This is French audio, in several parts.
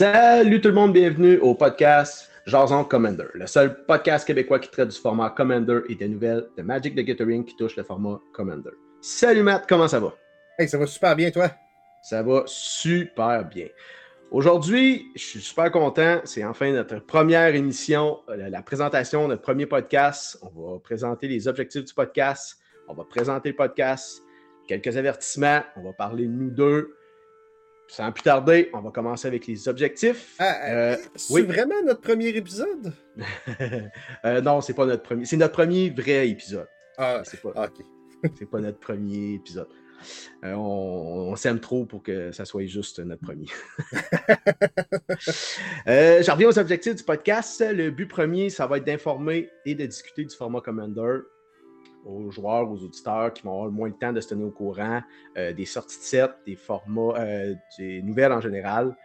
Salut tout le monde, bienvenue au podcast Jason Commander, le seul podcast québécois qui traite du format Commander et des nouvelles de Magic the Gathering qui touche le format Commander. Salut Matt, comment ça va? Hey, ça va super bien, toi? Ça va super bien. Aujourd'hui, je suis super content. C'est enfin notre première émission, euh, la présentation de notre premier podcast. On va présenter les objectifs du podcast. On va présenter le podcast. Quelques avertissements. On va parler de nous deux. Sans plus tarder, on va commencer avec les objectifs. Ah, euh, c'est vraiment notre premier épisode? euh, non, c'est pas notre premier. C'est notre premier vrai épisode. Ah, c'est pas, c'est pas notre premier épisode. Euh, on, s'aime trop pour que ça soit juste notre premier. euh, J'en reviens aux objectifs du podcast. Le but premier, ça va être d'informer et de discuter du format Commander aux joueurs, aux auditeurs qui vont avoir le moins de temps de se tenir au courant euh, des sorties de set, des formats, euh, des nouvelles en général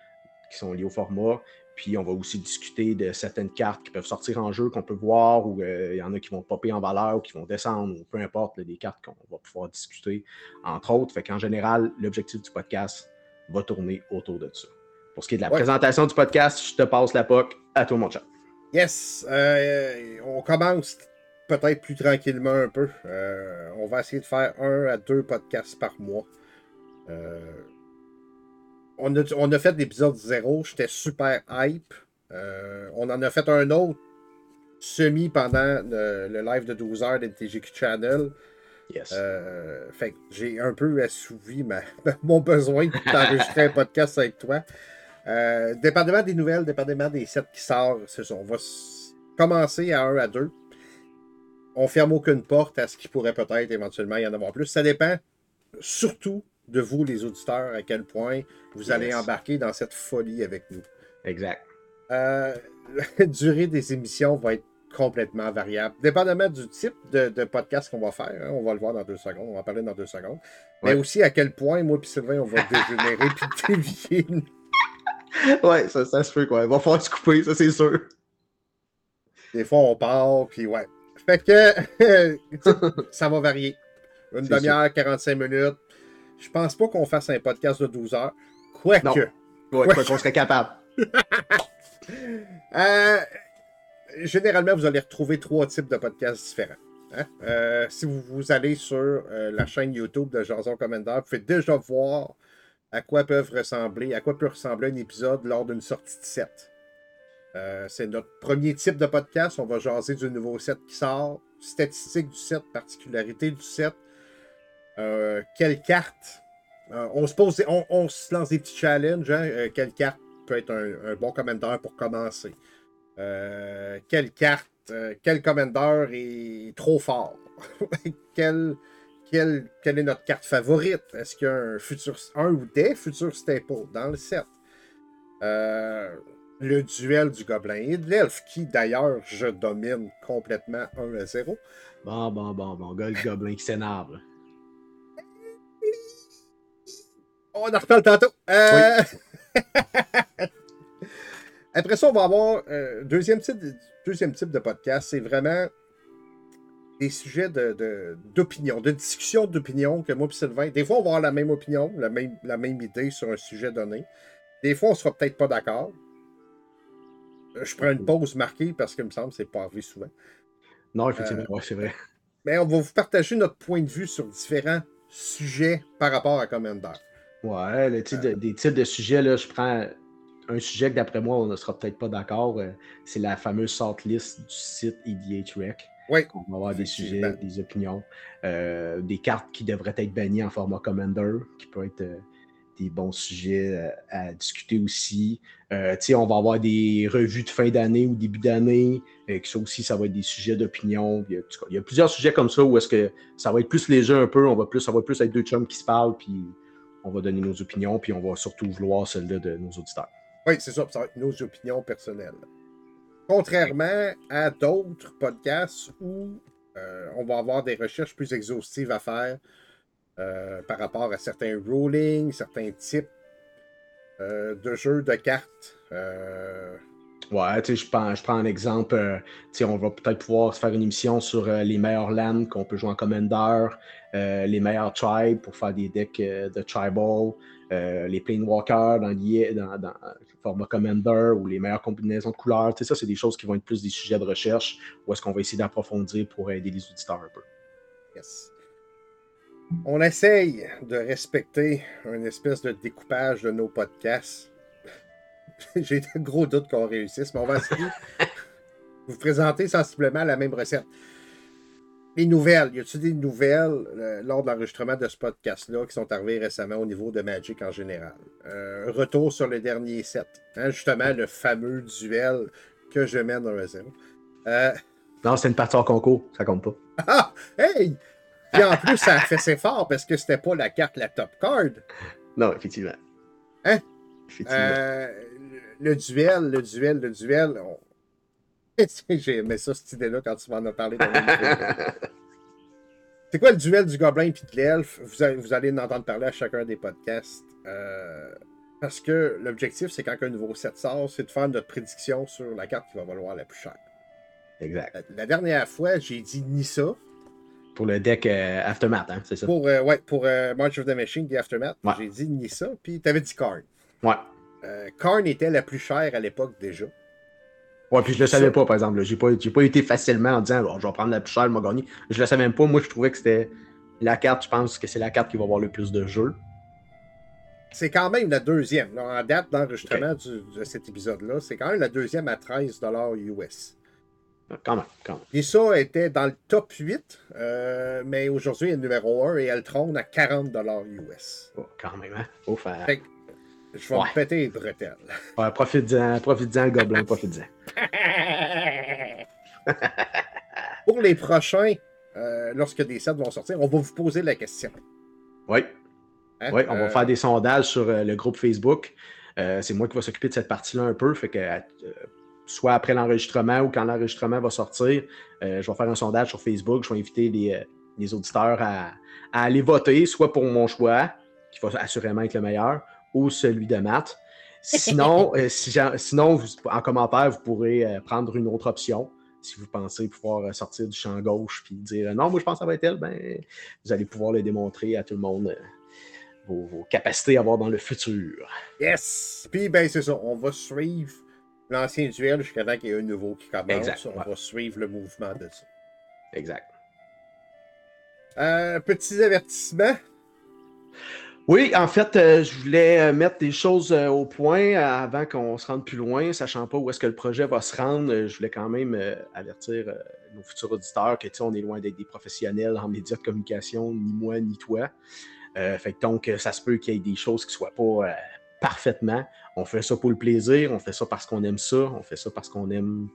qui sont liées au format. Puis on va aussi discuter de certaines cartes qui peuvent sortir en jeu, qu'on peut voir, ou euh, il y en a qui vont popper en valeur, ou qui vont descendre, ou peu importe, des cartes qu'on va pouvoir discuter, entre autres. Fait qu'en général, l'objectif du podcast va tourner autour de ça. Pour ce qui est de la présentation du podcast, je te passe la POC à tout mon chat. Yes, on commence peut-être plus tranquillement un peu. Euh, on va essayer de faire un à deux podcasts par mois. Euh, on, a, on, a, fait l'épisode zéro, j'étais super hype. Euh, on en a fait un autre semi pendant le, live de 12 heures d'NTGQ Channel. Yes. fait que j'ai un peu assouvi mon besoin d'enregistrer un podcast avec toi. dépendamment des nouvelles, dépendamment des sets qui sortent, on va commencer à un à deux on ferme aucune porte à ce qui pourrait peut-être éventuellement y en avoir plus. Ça dépend surtout de vous, les auditeurs, à quel point vous allez embarquer dans cette folie avec nous. Exact. Euh, la durée des émissions va être complètement variable, dépendamment du type de, podcast qu'on va faire. Hein. on va le voir dans deux secondes, on va en parler dans deux secondes. Mais aussi à quel point, moi et Sylvain, on va dégénérer puis dévier. ouais, ça, ça se fait quoi. Il va falloir se couper, ça c'est sûr. Des fois, on part, puis ouais. Fait que ça va varier. Une demi-heure, 45 minutes. Je pense pas qu'on fasse un podcast de 12 heures. Quoique. Ouais, quoi qu'on serait capable. Euh, généralement, vous allez retrouver trois types de podcasts différents. Hein. Euh, si vous, vous, allez sur euh, la chaîne YouTube de Jason Commander, vous pouvez déjà voir à quoi peuvent ressembler, à quoi peut ressembler un épisode lors d'une sortie de set. Euh, c'est notre premier type de podcast. On va jaser du nouveau set qui sort, statistiques du set, particularités du set, euh, quelle carte? Euh, on, se pose, on, se lance des petits challenges. Hein? quelle carte peut être un, bon commentaire pour commencer? quelle carte, quel commandeur est trop fort? quelle, est notre carte favorite? Est-ce qu'il y a un, futur, un ou des futurs staples dans le set? Le duel du gobelin et de l'elfe, qui d'ailleurs je domine complètement 1 à 0. Bon, bon, bon, bon, le gobelin qui s'énerve. On en reparle tantôt. Euh... Après ça, on va avoir euh, deuxième, type, deuxième type de podcast. C'est vraiment des sujets d'opinion, de, de, discussion d'opinion que moi et Sylvain. Des fois, on va avoir la même opinion, la même, la même idée sur un sujet donné. Des fois, on ne sera peut-être pas d'accord. Je prends une pause marquée parce qu'il me semble que c'est pas arrivé souvent. Non, effectivement, euh, c'est vrai. Mais on va vous partager notre point de vue sur différents sujets par rapport à Commander. Ouais, le type des types de sujets, là, je prends un sujet que d'après moi, on ne sera peut-être pas d'accord. Euh, c'est la fameuse sort list du site EDH Oui. On va avoir des sujets, des opinions, euh, des cartes qui devraient être bannies en format Commander, qui peut être des bons sujets euh, à, discuter aussi. Euh, on va avoir des revues de fin d'année ou début d'année, euh, ça aussi, ça va être des sujets d'opinion. Il, y a plusieurs sujets comme ça où est-ce que ça va être plus léger un peu, on va plus, ça va plus être deux chums qui se parlent, puis on va donner nos opinions, puis on va surtout vouloir celles-là de nos auditeurs. Oui, c'est ça, ça va être nos opinions personnelles. Contrairement à d'autres podcasts où on va avoir des recherches plus exhaustives à faire, euh, par rapport à certains rulings, certains types euh, de jeux de cartes. Euh. Ouais, tu sais, je prends, je prends un exemple. tu sais, on va peut-être pouvoir faire une émission sur les meilleurs lands qu'on peut jouer en Commander, les meilleurs tribes pour faire des decks de tribal. les Planewalkers dans, dans, dans, le format Commander ou les meilleures combinaisons de couleurs. ça, c'est des choses qui vont être plus des sujets de recherche ou est-ce qu'on va essayer d'approfondir pour aider les auditeurs un peu. Yes. On essaye de respecter une espèce de découpage de nos podcasts. J'ai de gros doutes qu'on réussisse, mais on va essayer de vous présenter sensiblement la même recette. Les nouvelles, y a-t-il des nouvelles euh, lors de l'enregistrement de ce podcast-là qui sont arrivées récemment au niveau de Magic en général? Euh, retour sur le dernier set. Hein, justement, le fameux duel que je mène 1 à 0. Euh, non, c'est une partie hors concours, ça compte pas. Ah! Hey! Et en plus, ça a fait ses fort parce que c'était pas la carte la top card. Non, effectivement. Hein? Effectivement. le, duel, le duel, le duel. J'ai aimé ça, cette idée-là, quand tu m'en as parlé. C'est quoi le duel du gobelin et de l'elfe? Vous, vous, allez en entendre parler à chacun des podcasts. Euh, parce que l'objectif, c'est quand un nouveau set sort, c'est de faire notre prédiction sur la carte qui va valoir la plus chère. Exact. La, dernière fois, j'ai dit Nissa. Pour le deck euh, Aftermath, hein, c'est ça? Pour, euh, ouais, pour March of the Machine, the Aftermath. J'ai dit Nissa, puis tu avais dit Karn. Ouais. Karn était la plus chère à l'époque déjà. Ouais, puis je le savais pas, par exemple. J'ai pas, pas été facilement en disant je vais prendre la plus chère, m'a gagné. Je le savais même pas. Moi, je trouvais que c'était la carte, je pense que c'est la carte qui va avoir le plus de jeux. C'est quand même la deuxième. en date d'enregistrement de cet épisode-là, c'est quand même la deuxième à 13 US. Quand même, quand même. Et ça était dans le top 8, euh, mais aujourd'hui, elle est numéro 1 et elle trône à 40 US. Oh, quand même, hein? Faut faire. Je vais me péter les bretelles. Ouais, profite-en, profite-en, le gobelin, profite-en. Pour les prochains, euh, lorsque des sets vont sortir, on va vous poser la question. Oui. Hein? Oui, on va euh, faire des sondages sur le groupe Facebook. c'est moi qui vais s'occuper de cette partie-là un peu. Fait que soit après l'enregistrement ou quand l'enregistrement va sortir, je vais faire un sondage sur Facebook. Je vais inviter les, auditeurs à, à, aller voter, soit pour mon choix, qui va assurément être le meilleur, ou celui de Matt. Sinon, euh, sinon en commentaire, vous pourrez euh, prendre une autre option. Si vous pensez pouvoir euh, sortir du champ gauche et dire non, moi je pense que ça va être elle, ben, vous allez pouvoir le démontrer à tout le monde vos, capacités à avoir dans le futur. Yes! Puis ben c'est ça, on va suivre l'ancien duel jusqu'à temps qu'il y ait un nouveau qui commence. Exact, on va suivre le mouvement de ça. Exact. petits avertissements. Oui, en fait, euh, je voulais euh, mettre des choses euh, au point avant qu'on se rende plus loin, sachant pas où est-ce que le projet va se rendre. je voulais quand même avertir nos futurs auditeurs que on est loin d'être des professionnels en médias de communication, ni moi, ni toi. fait donc, ça se peut qu'il y ait des choses qui soient pas parfaitement. On fait ça pour le plaisir, on fait ça parce qu'on aime ça, on fait ça parce qu'on aime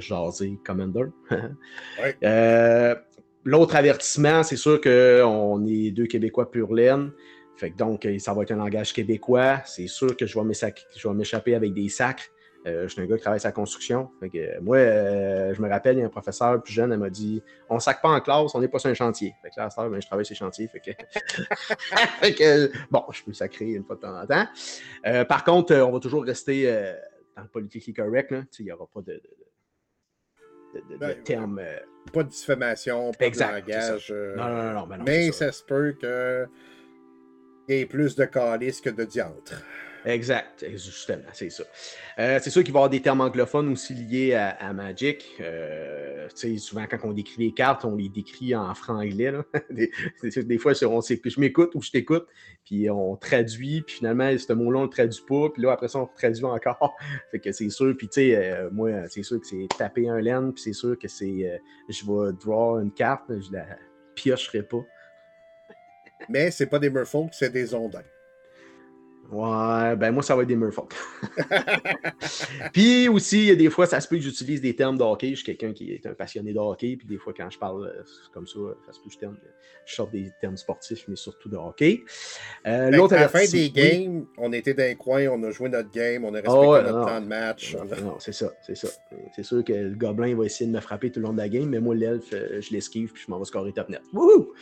jaser Commander. L'autre avertissement, c'est sûr qu'on est deux Québécois pur laine. Fait que donc, euh, ça va être un langage québécois. C'est sûr que je vais m'échapper avec des sacs. Euh, je suis un gars qui travaille sur la construction. Fait que, euh, moi, je me rappelle, il y a un professeur plus jeune, elle m'a dit On sac pas en classe, on n'est pas sur un chantier. Fait que là, à ben, je travaille sur les chantiers. Fait que... fait que, bon, je peux sacrer une fois de temps en temps. par contre, on va toujours rester dans le politically correct. Il n'y aura pas de, de, ben, termes. Pas de diffamation, pas de langage. Non, non, non, non, mais ça se peut que et plus de calice que de diantre. Exact, justement, c'est ça. Euh, c'est sûr qu'il va y avoir des termes anglophones aussi liés à, Magic. Euh, souvent, quand on décrit les cartes, on les décrit en franglais. des, fois, on je m'écoute ou je t'écoute, puis on traduit, puis finalement, ce mot-là, on le traduit pas, puis là, après ça, on traduit encore. fait que c'est sûr, puis tu sais, euh, moi, c'est sûr que c'est taper un laine, puis c'est sûr que c'est, je vais draw une carte, je la piocherai pas. Mais c'est pas des Merfolk, c'est des Ondins. Ouais, ben moi, ça va être des Merfolk. puis aussi, il y a des fois, ça se peut que j'utilise des termes de hockey. Je suis quelqu'un qui est un passionné de hockey. Puis des fois, quand je parle euh, comme ça, ça se peut que je, terme, je sorte des termes sportifs, mais surtout de hockey. Euh, ben, à la fin des games, on était dans les coins, on a joué notre game, on a respecté oh, notre temps de match. Non, c'est ça, c'est ça. C'est sûr que le gobelin va essayer de me frapper tout le long de la game, mais moi, l'elfe, euh, je l'esquive puis je m'en vais scorer top net. Wouhou!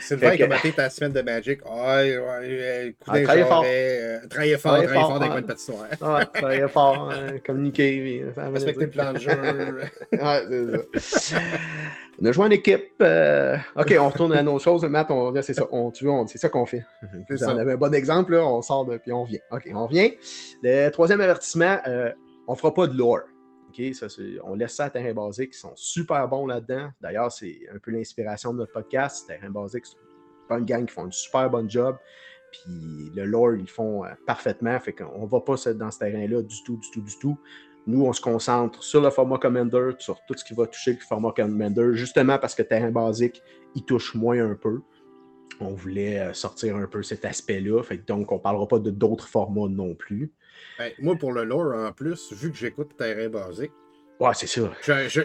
Sylvain, comment t'es ta semaine de Magic? Ah, ouais, ouais, ah, fort. Euh, travailler fort, travailler fort, dans les coins de patinoire. Ouais, travailler fort, hein, communiquer. Respecter le plan de jeu. ouais, c'est ça. On a joué en équipe. Euh, OK, on retourne à nos choses. Matt, on... c'est ça. On... Tu vois, c'est ça qu'on fait. On avait un bon exemple, là, on sort de... puis on vient. OK, on vient. Le troisième avertissement, euh, on ne fera pas de lore. OK, ça, on laisse ça à Terrain Basique. Ils sont super bons là-dedans. D'ailleurs, c'est un peu l'inspiration de notre podcast. Terrain Basique, c'est une gang qui font un super bon job. Puis le lore, ils font euh, parfaitement. Fait qu'on va pas dans ce terrain-là du tout, du tout, du tout. Nous, on se concentre sur le format Commander, sur tout ce qui va toucher le format Commander, justement parce que terrain basique, il touche moins un peu. On voulait euh, sortir un peu cet aspect-là. Donc, on parlera pas de d'autres formats non plus. Ben, moi, pour le lore, en plus, vu que j'écoute terrain basique, Ouais, c'est ça.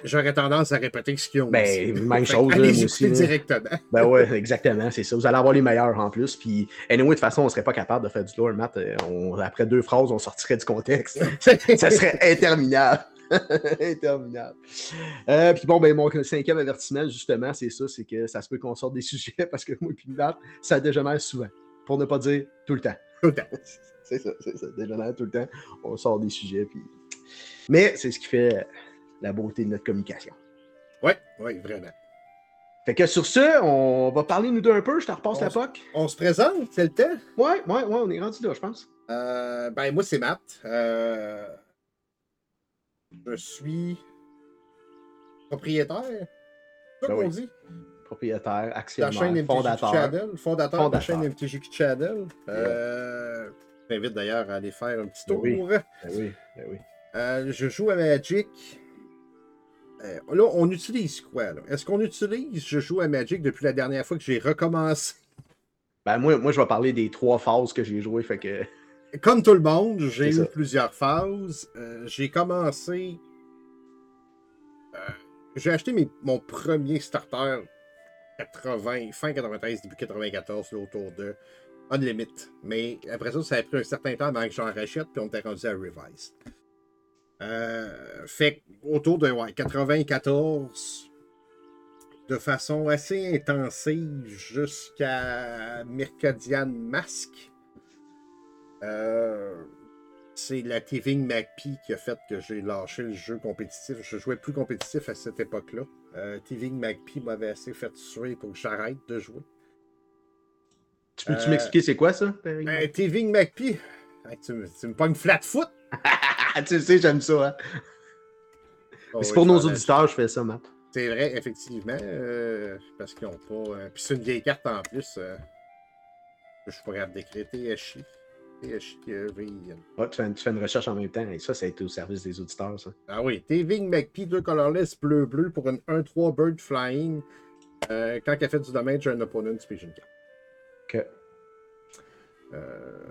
J'aurais tendance à répéter ce qu'ils ont. Ben, même chose, là, moi aussi. directement. Ben ouais, exactement, c'est ça. Vous allez avoir les meilleurs en plus. Puis, anyway, de toute façon, on serait pas capable de faire du lore, Matt. Euh, après deux phrases, on sortirait du contexte. ça serait interminable. interminable. Euh, puis bon, ben, mon cinquième avertissement, justement, c'est ça, c'est que ça se peut qu'on sorte des sujets parce que moi et Matt, ça dégénère souvent. Pour ne pas dire tout le temps. Tout le temps. c'est ça, c'est ça. Dégénère tout le temps. On sort des sujets, puis mais c'est ce qui fait la beauté de notre communication. Oui, oui, vraiment. Fait que sur ce, on va parler nous deux un peu. Je te repasse la POC. On se présente, c'est le temps? Oui, oui, oui, on est rendu là, je pense. Euh, ben, moi, c'est Matt. Euh, je suis propriétaire. C'est ça ben qu'on dit? Propriétaire, actionnaire, la chaîne fondateur. Channel, fondateur, fondateur, de la chaîne MTGQ Channel. Euh, je t'invite d'ailleurs à aller faire un petit ben tour. oui, ben oui, ben oui. Je joue à Magic. Euh, là, on utilise quoi? Est-ce qu'on utilise Je joue à Magic depuis la dernière fois que j'ai recommencé? Ben, moi, moi, je vais parler des trois phases que j'ai jouées. Fait que... Comme tout le monde, j'ai eu plusieurs phases. Euh, j'ai commencé. j'ai acheté mon premier starter 80, fin 93, début 94, autour de Unlimit. Mais après ça, ça a pris un certain temps avant que j'en rachète, puis on était rendu à Revise. Euh, fait autour de 94, de façon assez intensive jusqu'à Mercadian Mask. Euh, c'est la Tiving MacPie qui a fait que j'ai lâché le jeu compétitif. Je jouais plus compétitif à cette époque-là. Euh, Tiving MacPie m'avait assez fait tuer pour que j'arrête de jouer. Tu peux-tu m'expliquer c'est quoi ça? Euh, Tiving MacPie, tu, tu me pognes flat foot. tu sais, j'aime ça. Hein? Oh c'est pour nos auditeurs, je fais ça, Matt. C'est vrai, effectivement. Euh, parce qu'ils n'ont pas. Euh, puis c'est une vieille carte en plus. Euh, je capable d'écrire THI. THI, ouais, tu, fais, tu fais une recherche en même temps. Et ça, ça a été au service des auditeurs, ça. Ah oui. Tving McPee, deux colorless bleu-bleu pour une 1-3 bird flying. quand elle fait du dommage à un opponent, une carte. Ok. Euh,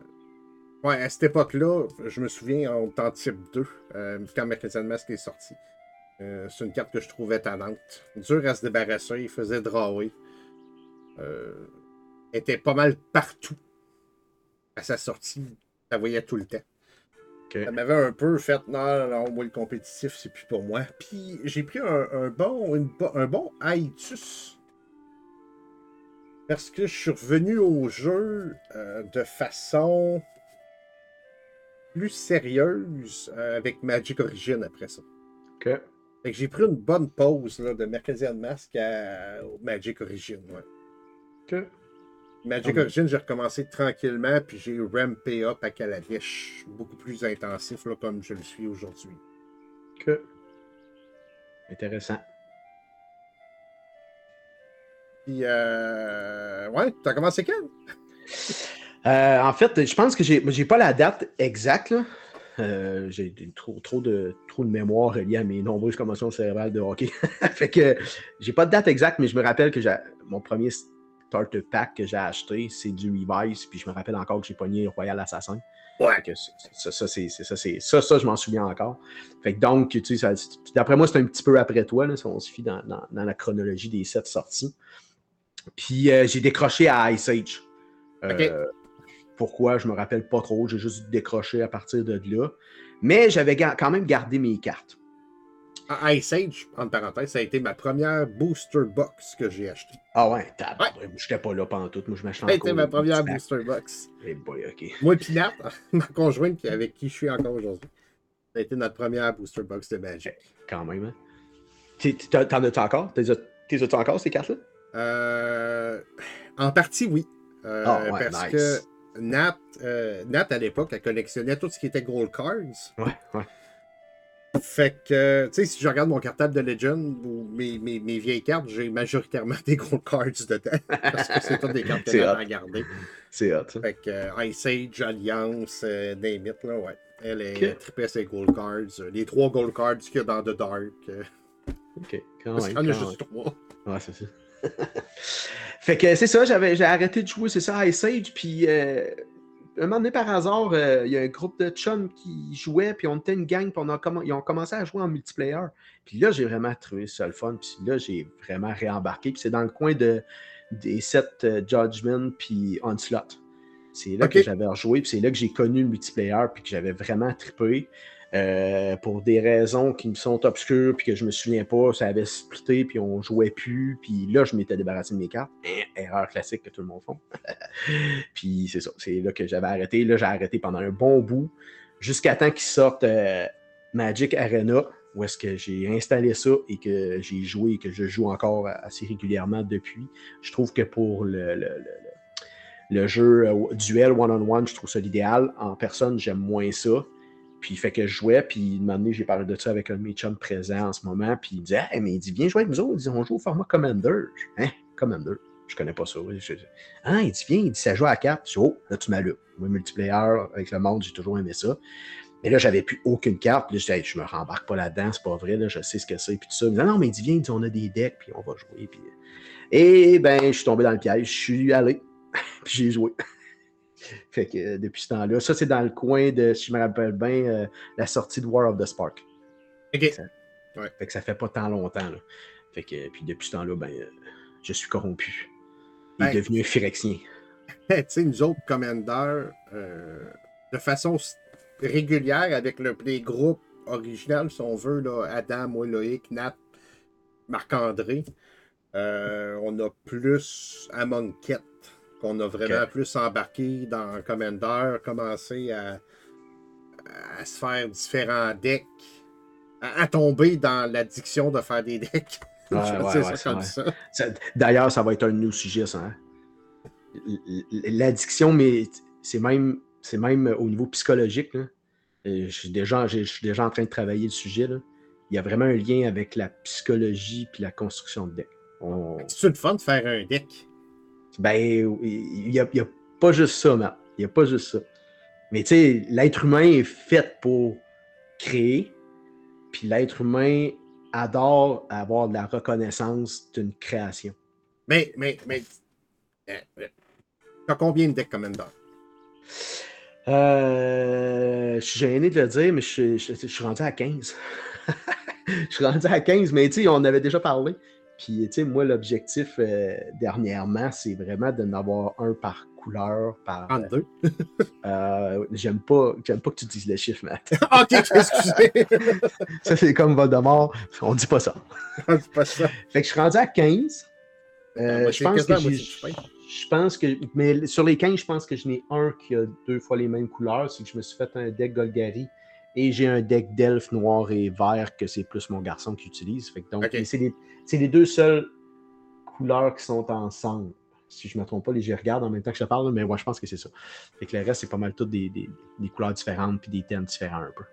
Ouais, à cette époque-là, je me souviens en temps type 2, euh, quand Mercadian Mask est sorti. Euh, c'est une carte que je trouvais tannante. Dure à se débarrasser, il faisait drawer. Euh, était pas mal partout à sa sortie. Ça voyait tout le temps. Ça m'avait un peu fait, non, non, moi le compétitif, c'est plus pour moi. Puis j'ai pris un, bon, un bon Haïtus. Parce que je suis revenu au jeu euh, de façon plus sérieuse euh, avec Magic Origin après ça. OK. Fait que j'ai pris une bonne pause là, de Mercadian Mask à Magic Origin. Ouais. OK. Magic Origin, j'ai recommencé tranquillement, puis j'ai rampé up à Kaladesh, beaucoup plus intensif là, comme je le suis aujourd'hui. OK. Intéressant. Puis, euh... ouais, t'as commencé quand? Euh, en fait, je pense que j'ai, j'ai pas la date exacte. Euh, j'ai trop, trop, de, trop de mémoire reliée à mes nombreuses commotions cérébrales de hockey. fait que j'ai pas de date exacte, mais je me rappelle que mon premier starter pack que j'ai acheté, c'est du Revise, puis je me rappelle encore que j'ai pogné Royal Assassin. Ouais. ça, ça, c'est, ça, c'est, ça, ça, je m'en souviens encore. Fait que donc, tu sais, d'après moi, c'est un petit peu après toi, là, si on se fie dans, dans, la chronologie des sept sorties. Puis euh, j'ai décroché à Ice Age. Pourquoi, je me rappelle pas trop. J'ai juste décroché à partir de là. Mais j'avais quand même gardé mes cartes. Ah, Ice Age, en parenthèse, ça a été ma première booster box que j'ai acheté. Ah ouais, tabac. Ouais. J'étais pas là pendant tout. Moi, je m'achetais Ça a été ma première booster box. Hey boy, ok. Moi et Nat, ma conjointe avec qui je suis encore aujourd'hui. Ça a été notre première booster box de Magic. Quand même, hein. T'en as-tu encore? T'es as-tu encore ces cartes-là? Euh, en partie, oui. Euh, oh, ouais, parce nice. que Nat, euh, Nat, à l'époque, elle collectionnait tout ce qui était Gold Cards. Ouais, ouais. Fait que, tu sais, si je regarde mon cartable de Legend ou mes, mes, mes vieilles cartes, j'ai majoritairement des Gold Cards dedans. parce que c'est toutes des cartes qu'elle à garder. C'est hot. Fait que euh, Ice Age, Alliance, euh, Name It, là, ouais. Elle est okay. trippée ses Gold Cards. Euh, les trois Gold Cards qu'il y a dans The Dark. Ok, quand parce qu'il y en a juste trois. Ouais, c'est ça. fait que c'est ça, j'avais j'ai arrêté de jouer, c'est ça, Ice Age, puis euh, un moment donné, par hasard, euh, il y a un groupe de chums qui jouait, puis on était une gang, puis on a comm ils ont commencé à jouer en multiplayer. Puis là, j'ai vraiment trouvé ça le fun, puis là, j'ai vraiment réembarqué, puis c'est dans le coin de, des sets euh, Judgment, puis Onslaught. C'est là okay. que j'avais rejoué, puis c'est là que j'ai connu le multiplayer, puis que j'avais vraiment trippé. Euh, pour des raisons qui me sont obscures puis que je me souviens pas, ça avait splitté puis on jouait plus puis là je m'étais débarrassé de mes cartes. Erreur classique que tout le monde fait. puis c'est ça, c'est là que j'avais arrêté. Là j'ai arrêté pendant un bon bout jusqu'à temps qu'ils sortent euh, Magic Arena où est-ce que j'ai installé ça et que j'ai joué et que je joue encore assez régulièrement depuis. Je trouve que pour le, jeu euh, duel one-on-one, -on -one, je trouve ça l'idéal. En personne, j'aime moins ça. Puis fait que je jouais, puis moment donné, j'ai parlé de ça avec un de mes chums présents en ce moment, puis il disait hey, mais il dit Viens jouer avec nous autres, il dit, on joue au format Commander. Hein, Commander? Je connais pas ça. Je, ah, il dit Viens, il dit ça joue à 4. Je dis Oh, là tu m'allumes. Moi, multiplayer avec le monde, j'ai toujours aimé ça. Mais là, j'avais plus aucune carte. Puis je disais, hey, je me rembarque pas là-dedans, c'est pas vrai, là, je sais ce que c'est. Puis tout ça. Il me dit, non, mais il dit, viens, il dit, on a des decks, puis on va jouer. Puis... Et ben, je suis tombé dans le piège. Je suis allé, puis j'ai joué. Fait que euh, depuis ce temps-là, ça c'est dans le coin de, si je me rappelle bien, euh, la sortie de War of the Spark. OK. Ça, ouais. Fait que ça fait pas tant longtemps. Là. Fait que, puis depuis ce temps-là, ben, euh, je suis corrompu. Il est ben, devenu un phyrexien. tu sais, nous autres, commandeurs, de façon régulière avec le playgroup original, si on veut, là, Adam, moi, Loïc, Nat, Marc-André, on a plus Among Ket qu'on a vraiment okay. plus embarqué dans Commander, commencé à, à, se faire différents decks, à, à tomber dans l'addiction de faire des decks. Ouais, ouais, ouais, ça comme ça. ça. D'ailleurs, ça va être un de nos sujets, ça. Hein? L'addiction, mais c'est même, c'est même au niveau psychologique. Là. Je, suis déjà, je suis déjà en train de travailler le sujet. Là. Il y a vraiment un lien avec la psychologie et la construction de deck. On... C'est le fun de faire un deck? Ben, il n'y a, a, pas juste ça, Matt. Il n'y a pas juste ça. Mais tu sais, l'être humain est fait pour créer, puis l'être humain adore avoir de la reconnaissance d'une création. Mais, mais, mais, euh, t'as combien de decks Commander? Euh, je suis gêné de le dire, mais je, je, je suis rendu à 15. je suis rendu à 15, mais tu sais, on avait déjà parlé. Puis, tu sais, moi, l'objectif euh, dernièrement, c'est vraiment de n'avoir un par couleur. Par, en deux. euh, j'aime pas, j'aime pas que tu dises le chiffre, Matt. ok, excusez. ça, c'est comme Voldemort. On dit pas ça. On dit pas ça. Fait que je suis rendu à 15. Euh, moi, je pense que. Je pense que. Mais sur les 15, je pense que je n'ai un qui a deux fois les mêmes couleurs. C'est que je me suis fait un deck Golgari. Et j'ai un deck d'elfe noir et vert que c'est plus mon garçon qui utilise. Fait que donc, okay. c'est les, les, deux seules couleurs qui sont ensemble. Si je ne me trompe pas, les je regarde en même temps que je te parle, mais ouais, je pense que c'est ça. Fait que le reste, c'est pas mal toutes des, des, des, couleurs différentes puis des thèmes différents un peu.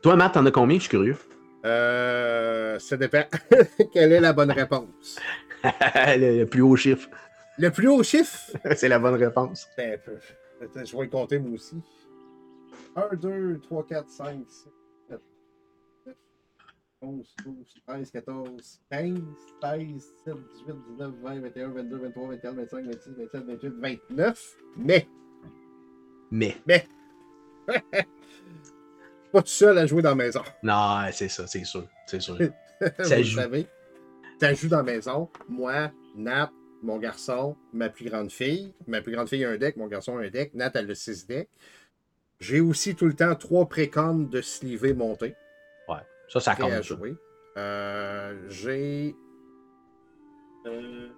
Toi, Matt, t'en as combien? Je suis curieux. Euh, ça dépend. Quelle est la bonne réponse? le, le, plus haut chiffre. Le plus haut chiffre? c'est la bonne réponse. Ben, je vais y compter moi aussi. 1, 2, 3, 4, 5, 6, 7, 8, 11, 12, 13, 14, 15, 16, 17, 18, 19, 20, 21, 22, 23, 24, 25, 26, 27, 28, 29. Mais. Mais. Mais. pas tout seul à jouer dans la maison. Non, c'est ça, c'est sûr. C'est sûr. ça Vous joue. savez, ça joue dans la maison. Moi, Nat, mon garçon, ma plus grande fille. Ma plus grande fille a un deck, mon garçon a un deck. Nat a le 6 decks. J'ai aussi tout le temps trois précones de sliver montés. Ça, ça compte. Euh, j'ai euh,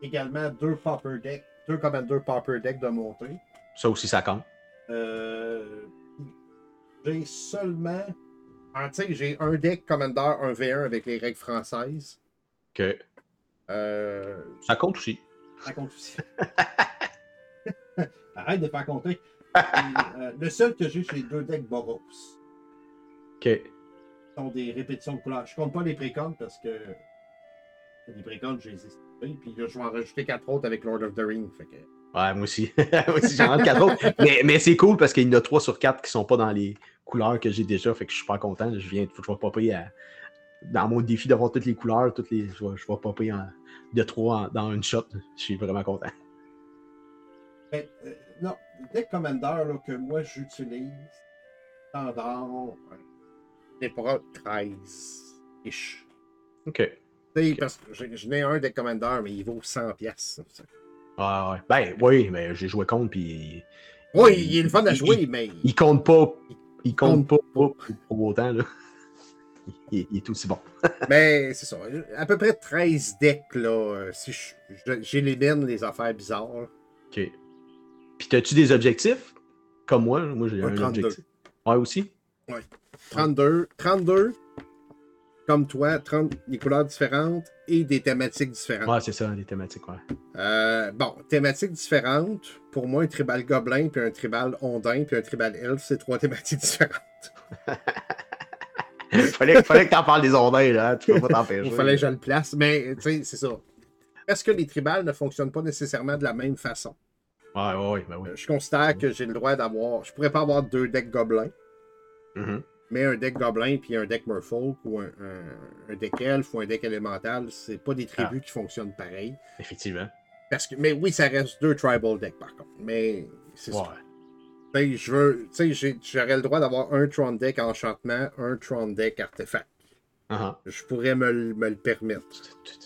également deux Popper Deck, deux Commander Popper Deck de montée. Ça aussi, ça compte. Euh, j'ai seulement. Ah, tu sais, j'ai un deck Commander 1v1 avec les règles françaises. OK. Euh, Ça compte aussi. ça compte aussi. Arrête de faire compter. Et, euh, le seul que j'ai, c'est deux decks Boros. OK. Sont des répétitions de couleurs. Je compte pas les précomptes parce que les précomptes, j'ai les. Puis là, je vais en rajouter quatre autres avec Lord of the Ring. Fait que... Ouais, moi aussi. moi aussi, j'en rentre quatre autres. Mais, mais c'est cool parce qu'il y en a trois sur quatre qui sont pas dans les couleurs que j'ai déjà. Fait que je suis super content. Je viens, je vais popper à- dans mon défi d'avoir toutes les couleurs, toutes les, je vais, je vais popper en- de trois en- dans une shot. Je suis vraiment content. Ben, euh, non, Commander là, que moi j'utilise, standard, pas 13-ish. OK. Parce que je n'ai un deck Commander, mais il vaut 100$. piastres, ça. Ouais. Ben, oui, mais j'ai joué contre, puis. Oui, il est le fun à jouer, il- mais. Il compte pas. Il compte pas compte pour, autant, là. Il, il est aussi bon. Mais c'est ça. À peu près 13 decks, là. euh, Si j'élimine les affaires bizarres. là. OK. Puis, t'as-tu des objectifs? Comme moi, moi j'ai un 32. objectif. Ouais, aussi? 32. 32. Comme toi, 30, des couleurs différentes et des thématiques différentes. Ouais, c'est ça, les thématiques, ouais. Euh, bon, thématiques différentes. Pour moi, un tribal gobelin, puis un tribal ondin, puis un tribal elfe, c'est trois thématiques différentes. fallait, fallait que t'en parles des ondins, là. Tu peux pas t'empêcher. Il fallait que je le place, mais tu sais, c'est ça. Est-ce que les tribales ne fonctionnent pas nécessairement de la même façon? Ouais, ouais, ouais, ben oui. Euh, Je considère que j'ai le droit d'avoir. Je pourrais pas avoir deux decks gobelins, Mhm. Mais un deck gobelin puis un deck merfolk ou un, un- un deck elfe ou un deck élémental, c'est pas des tribus qui fonctionnent pareil. Effectivement. Parce que, mais oui, ça reste deux tribal decks par contre. Mais c'est Ouais. ça. Je veux. Tu sais, j'aurais le droit d'avoir un Tron deck enchantement, un Tron deck artefact. Uh-huh. Je pourrais me, le- me le permettre.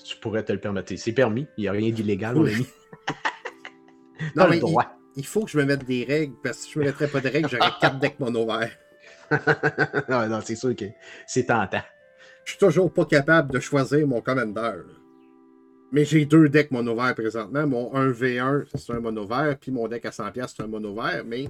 tu, pourrais te le permettre. C'est permis. Il n'y a rien d'illégal, mon ami. Non, mais droit. Il faut que je me mette des règles, parce que si je me mettrais pas de règles, j'aurais quatre decks mono verts. non, non, c'est sûr que c'est tentant. Je suis toujours pas capable de choisir mon commander. Mais j'ai deux decks mono verts présentement. Mon 1v1, c'est un mono vert, puis mon deck à 100$, c'est un mono vert. Mais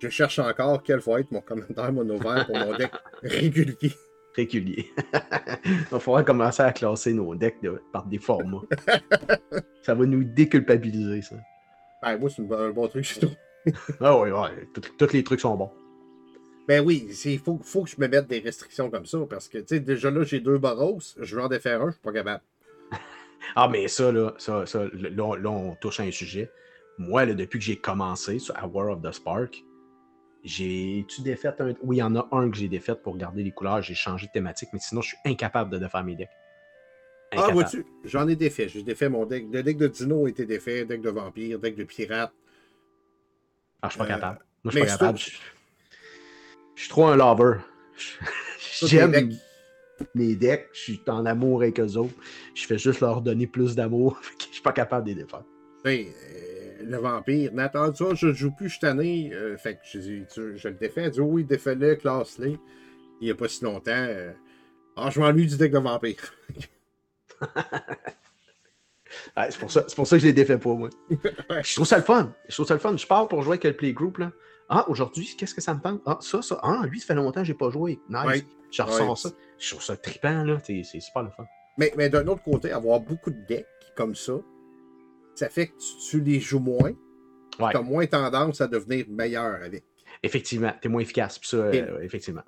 je cherche encore quel va être mon commander mono vert pour mon deck régulier. Régulier. Il va falloir commencer à classer nos decks de- par des formats. ça va nous déculpabiliser, ça. Ben, moi, c'est un bon truc, je trouve. Ah oui, ouais. tout- Tous les trucs sont bons. Ben oui, il faut, faut que je me mette des restrictions comme ça, parce que, tu sais, déjà là, j'ai deux Boros, je veux en défaire un, je suis pas capable. Ah, mais ça, là, ça, ça, là, on- là, on touche à un sujet. Moi, là, depuis que j'ai commencé sur à War of the Spark, j'ai-tu défait un. Oui, il y en a un que j'ai défait pour garder les couleurs. J'ai changé de thématique, mais sinon, je suis incapable de défaire mes decks. Ah, vois-tu, j'en ai défait. J'ai défait mon deck. Le deck de Dino a été défait, deck de vampire, deck de pirate. Ah, je suis pas Euh, capable. Moi, je suis pas capable. Je suis trop un lover. J'aime mes decks. Je suis en amour avec eux autres. Je fais juste leur donner plus d'amour. Fait Je suis pas capable de les défendre. Ben, euh, le vampire, Nathan, tu vois, je ne joue plus, je suis tanné. euh, fait que je, dis, tu- je le défais. Il dit, oui, défais-le, classe-le. Il n'y a pas si longtemps. euh, ah, je m'ennuie du deck de vampire. Ouais, c'est pour, ça- c'est pour ça que je les défais pas, moi. je trouve ça le fun. Je trouve ça le fun. Je pars pour jouer avec le playgroup. Là. Ah, aujourd'hui, qu'est-ce que ça me tente? Ah, ça, ça. Ah, lui, ça fait longtemps que j'ai pas joué. Nice. Ouais. Je ressens Ouais. ça. Je trouve ça trippant, là. C'est c'est super le fun. Mais, mais d'un autre côté, avoir beaucoup de decks comme ça, ça fait que tu, tu les joues moins. Ouais. Tu as moins tendance à devenir meilleur avec. Effectivement, t'es moins efficace. Puis ça, euh, effectivement.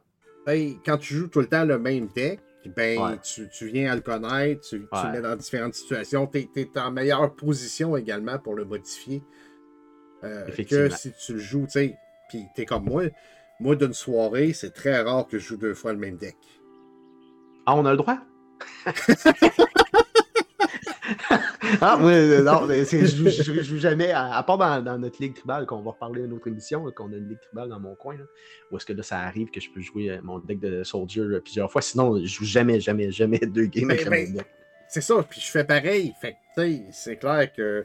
Hey, quand tu joues tout le temps le même deck, ben, Ouais. tu, tu viens à le connaître, tu, tu le mets dans différentes situations. Tu es, en meilleure position également pour le modifier. euh, que si tu le joues, tu sais, puis tu es comme moi. Moi, d'une soirée, c'est très rare que je joue deux fois le même deck. Ah, on a le droit? ah, moi, euh, non, je, joue- je joue- je joue jamais, à, à part dans, dans notre ligue tribale, qu'on va reparler à une autre émission, qu'on a une ligue tribale dans mon coin, là, où est-ce que là, ça arrive que je peux jouer euh, mon deck de soldier euh, plusieurs fois. Sinon, je joue jamais, jamais, jamais deux games Mais- avec le mais- même deck. C'est ça, puis je fais pareil. Fait que, tu sais, c'est clair que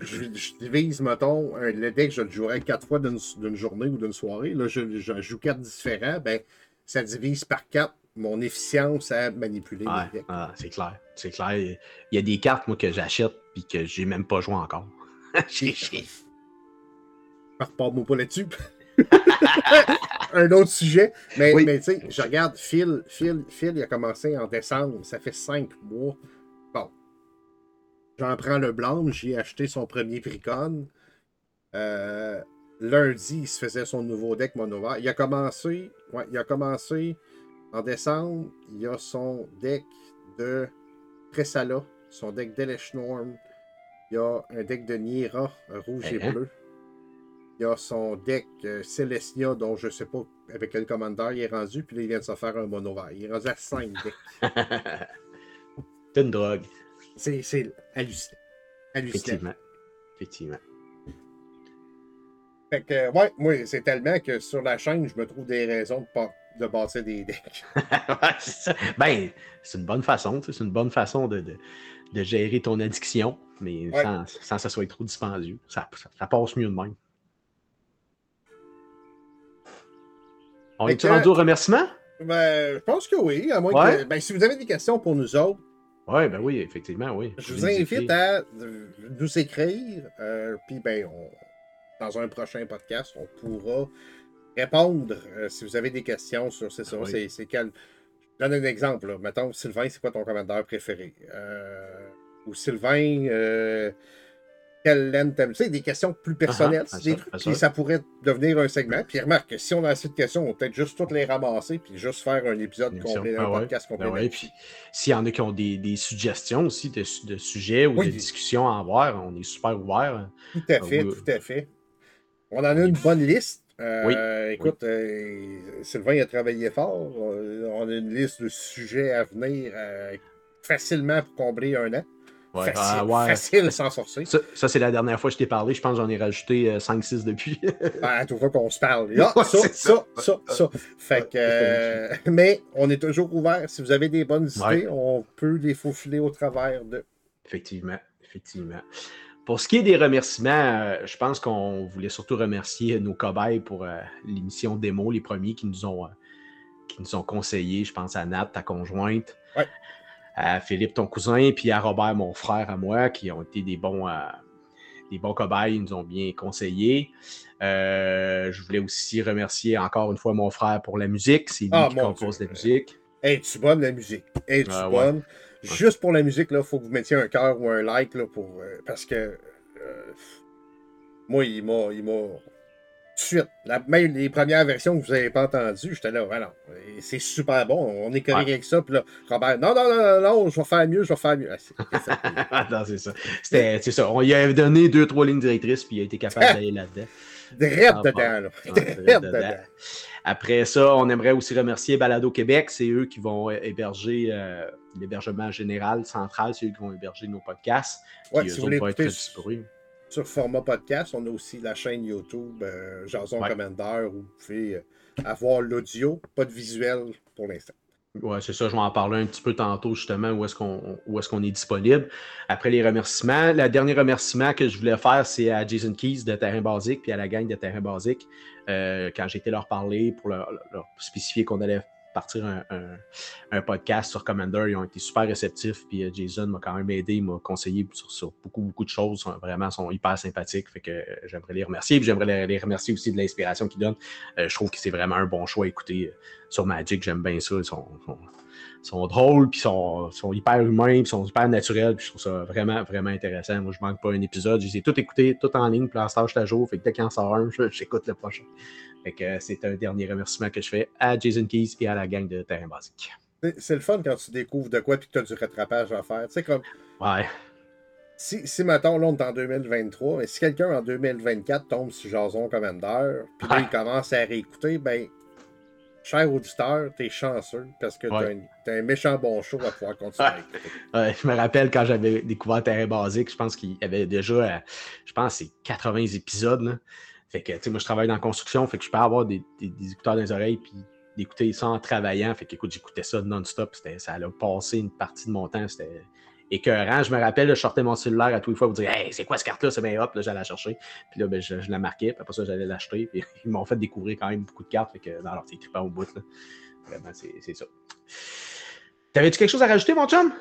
je, je divise, mettons, le deck, je le jouerais quatre fois d'une journée ou d'une soirée. Là, je, je joue quatre différents, ben, ça divise par quatre mon efficience à manipuler Ouais, ah, c'est clair. C'est clair. Il y a des cartes, moi, que j'achète puis que j'ai même pas joué encore. J'ai- j'ai- Repars-moi pas là-dessus. Un autre sujet. Mais, Oui. mais tu sais, je regarde Phil, Phil, Phil, il a commencé en décembre. Ça fait cinq mois. J'en prends le blanc. J'ai acheté son premier Pricon. Euh, lundi, il se faisait son nouveau deck Monova. Il a commencé. Ouais, il a commencé en décembre. Il a son deck de Pressala, son deck d'Eleshnorm. Il y a un deck de Nira, rouge et Hein? bleu. Il y a son deck euh, Celestia, dont je ne sais pas avec quel commandeur il est rendu. Puis là, il vient de se faire un mono vert. Il est rendu à 5 decks. c'est une drogue, C'est hallucinant. Hallucinant. effectivement. Effectivement. Fait que, euh, ouais, moi, c'est tellement que sur la chaîne, je me trouve des raisons de, pas, de bâtir des decks. Ouais, ben, c'est une bonne façon, c'est une bonne façon de, de, de gérer ton addiction, mais Ouais. sans, sans que ça soit trop dispendieux. Ça, ça, ça passe mieux de même. On est-tu rendu au remerciement? Ben, je pense que oui. À moins Ouais. que. Ben, si vous avez des questions pour nous autres, Oui, ben oui, effectivement, oui. je vous invite à nous écrire. euh, Puis, ben, on- dans un prochain podcast, on pourra répondre euh, si vous avez des questions sur c'est ça. Ah oui. c'est- quel. Je donne un exemple. Là. Mettons, Sylvain, c'est quoi ton commandeur préféré? Euh, ou Sylvain, euh, quelle laine t'aimes? Tu sais, des questions plus personnelles. Ah, ah, des ça, trucs, ah, puis ça. pourrait devenir un segment. Puis remarque que si on a assez de questions, on peut peut-être juste toutes les ramasser, puis juste faire un épisode complet, un Ah ouais. podcast complet. Ouais, là-dessus. puis s'il y en a qui ont des, des suggestions aussi de, de sujets ou Oui. de discussions à avoir, on est super ouvert. Tout à Ah fait, oui. tout à fait. On en a une bonne liste. Euh, Écoute, euh, Sylvain a travaillé fort. Euh, on a une liste de sujets à venir euh, facilement pour combler un an. Ouais, facile, ah, ouais. facile sans sorcer. Ça, ça, c'est la dernière fois que je t'ai parlé. Je pense que j'en ai rajouté euh, 5-6 depuis. Ben, à toute fois qu'on se parle. Ah, Ouais, ça, ça, ça. ça, ça. Fait que, euh, mais on est toujours ouvert. Si vous avez des bonnes idées, on peut les faufiler au travers de. effectivement, effectivement. Pour ce qui est des remerciements, euh, je pense qu'on voulait surtout remercier nos cobayes pour euh, l'émission démo, les premiers qui nous ont, euh, qui nous ont conseillé. Je pense à Nat, ta conjointe, Ouais. À Philippe, ton cousin, puis à Robert, mon frère, à moi, qui ont été des bons, euh, des bons cobayes, ils nous ont bien conseillés. Euh, je voulais aussi remercier encore une fois mon frère pour la musique. C'est lui Ah, qui compose Dieu. la musique. Es-tu bonne la musique? Es-tu Ah, ouais. bonne? Juste pour la musique, il faut que vous mettiez un cœur ou un like là, pour, euh, parce que moi, il m'a. Suite, la, même les premières versions que vous n'avez pas entendues, j'étais là, voilà, c'est super bon, on est correct Ouais. avec ça. Puis là, Robert, non, non, non, non, non, je vais faire mieux, je vais faire mieux. Ah, c'est- ça. non, c'est ça. C'était, c'est ça. On lui avait donné deux, trois lignes directrices, puis il a été capable d'aller là-dedans. Drette Ah, dedans, là. Drette dedans. dedans. Après ça, on aimerait aussi remercier Balado Québec. C'est eux qui vont euh, héberger euh, l'hébergement général, central. C'est eux qui vont héberger nos podcasts. Ouais, si vous voulez écouter. Sur format podcast, on a aussi la chaîne YouTube euh, Jason Ouais. Commander où vous pouvez euh, avoir l'audio, pas de visuel pour l'instant. Ouais, c'est ça. Je vais en parler un petit peu tantôt, justement, où est-ce qu'on où est-ce qu'on est disponible. Après les remerciements, le dernier remerciement que je voulais faire, c'est à Jason Keys de Terrain Basique, puis à la gang de Terrain Basique. Euh, quand j'ai été leur parler pour leur, leur spécifier qu'on allait partir un, podcast sur Commander, ils ont été super réceptifs. Puis euh, Jason m'a quand même aidé, m'a conseillé sur, sur beaucoup, beaucoup de choses. Vraiment, ils sont hyper sympathiques. Fait que euh, j'aimerais les remercier. Puis j'aimerais les, remercier aussi de l'inspiration qu'ils donnent. Euh, je trouve que c'est vraiment un bon choix à écouter sur Magic. J'aime bien ça. Ils sont- sont drôles, puis sont, sont hyper humains, puis sont hyper naturels, puis je trouve ça vraiment, vraiment intéressant. Moi, je manque pas un épisode. Je les ai tout écoutés, tout en ligne, puis en stage à jour. Fait que dès qu'il en sort un, j'écoute le prochain. Fait que euh, c'est un dernier remerciement que je fais à Jason Keys et à la gang de Terrain Basique. C'est- le fun quand tu découvres de quoi et que tu as du rattrapage à faire. Tu sais, comme Ouais. si, si mettons, là, on est en 2023, mais si quelqu'un en 2024 tombe sur Jason Commander, puis là, Ouais. il commence à réécouter, ben, cher auditeur, t'es chanceux parce que t'as Ouais. un, t'as un méchant bon show à pouvoir continuer je me rappelle quand j'avais découvert Terrain Basique, je pense qu'il y avait déjà, euh, je pense, c'est 80 épisodes. Là. Fait que, tu sais, moi, je travaille dans la construction, fait que je peux avoir des, des- des écouteurs dans les oreilles, puis d'écouter ça en travaillant. Fait que, écoute, j'écoutais ça non-stop. C'était- Ça allait passer une partie de mon temps. C'était écœurant. Je me rappelle, je sortais mon cellulaire à tous les fois pour dire Hey, c'est quoi cette carte-là? C'est bien hop, là, j'allais la chercher. Puis là, ben, je, je la marquais, puis après ça, j'allais l'acheter. Puis ils m'ont fait découvrir quand même beaucoup de cartes. Fait que, non, alors, c'est trippant au bout. Là. Vraiment, c'est ça. T'avais-tu quelque chose à rajouter, mon chum?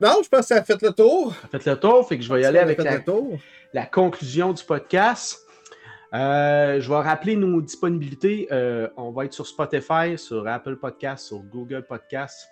Non, je pense que ça a fait le tour. Ça a fait le tour, fait que je vais y aller avec la, la, conclusion du podcast. Euh, je vais rappeler nos disponibilités. Euh, on va être sur Spotify, sur Apple Podcasts, sur Google Podcasts,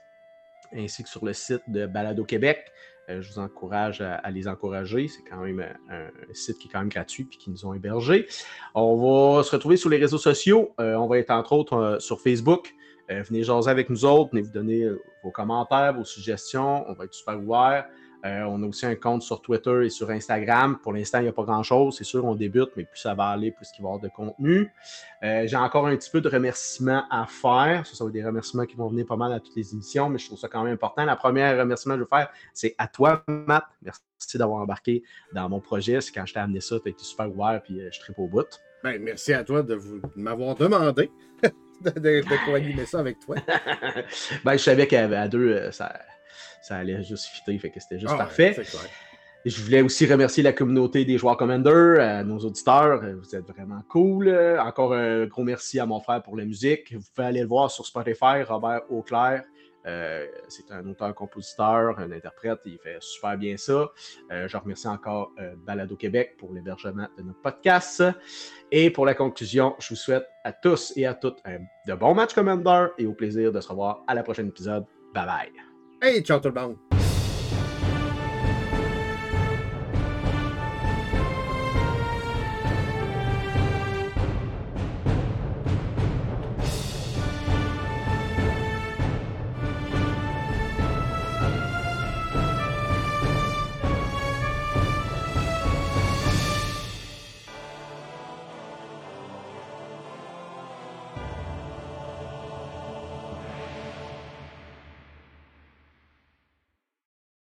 ainsi que sur le site de Balado Québec. Euh, je vous encourage à, les encourager. C'est quand même un, site qui est quand même gratuit et qui nous ont hébergés. On va se retrouver sur les réseaux sociaux. on va être entre autres sur Facebook. venez jaser avec nous autres, venez vous donner vos commentaires, vos suggestions. On va être super ouverts. Euh, on a aussi un compte sur Twitter et sur Instagram. Pour l'instant, il n'y a pas grand-chose. C'est sûr, on débute, mais plus ça va aller, plus il va y avoir de contenu. Euh, j'ai encore un petit peu de remerciements à faire. Ça, ça va être des remerciements qui vont venir pas mal à toutes les émissions, mais je trouve ça quand même important. La première remerciement que je veux faire, c'est à toi, Matt. Merci d'avoir embarqué dans mon projet. C'est quand je t'ai amené ça, tu as été super ouvert puis euh, je tripe au bout. Ben, merci à toi de, m'avoir demandé de, de, ça avec toi. ben, je savais qu'à deux, ça ça allait juste fitter, fait que c'était juste ah parfait. je voulais aussi remercier la communauté des joueurs Commander, euh, nos auditeurs. Euh, vous êtes vraiment cool. Encore un gros merci à mon frère pour la musique. Vous pouvez aller le voir sur Spotify, Robert Auclair. Euh, c'est un auteur-compositeur, un interprète, il fait super bien ça. je remercie encore Balado Québec pour l'hébergement de notre podcast. Et pour la conclusion, je vous souhaite à tous et à toutes un, de bons matchs Commander et au plaisir de se revoir à la prochaine épisode. Bye bye. Hey, ciao tout le monde!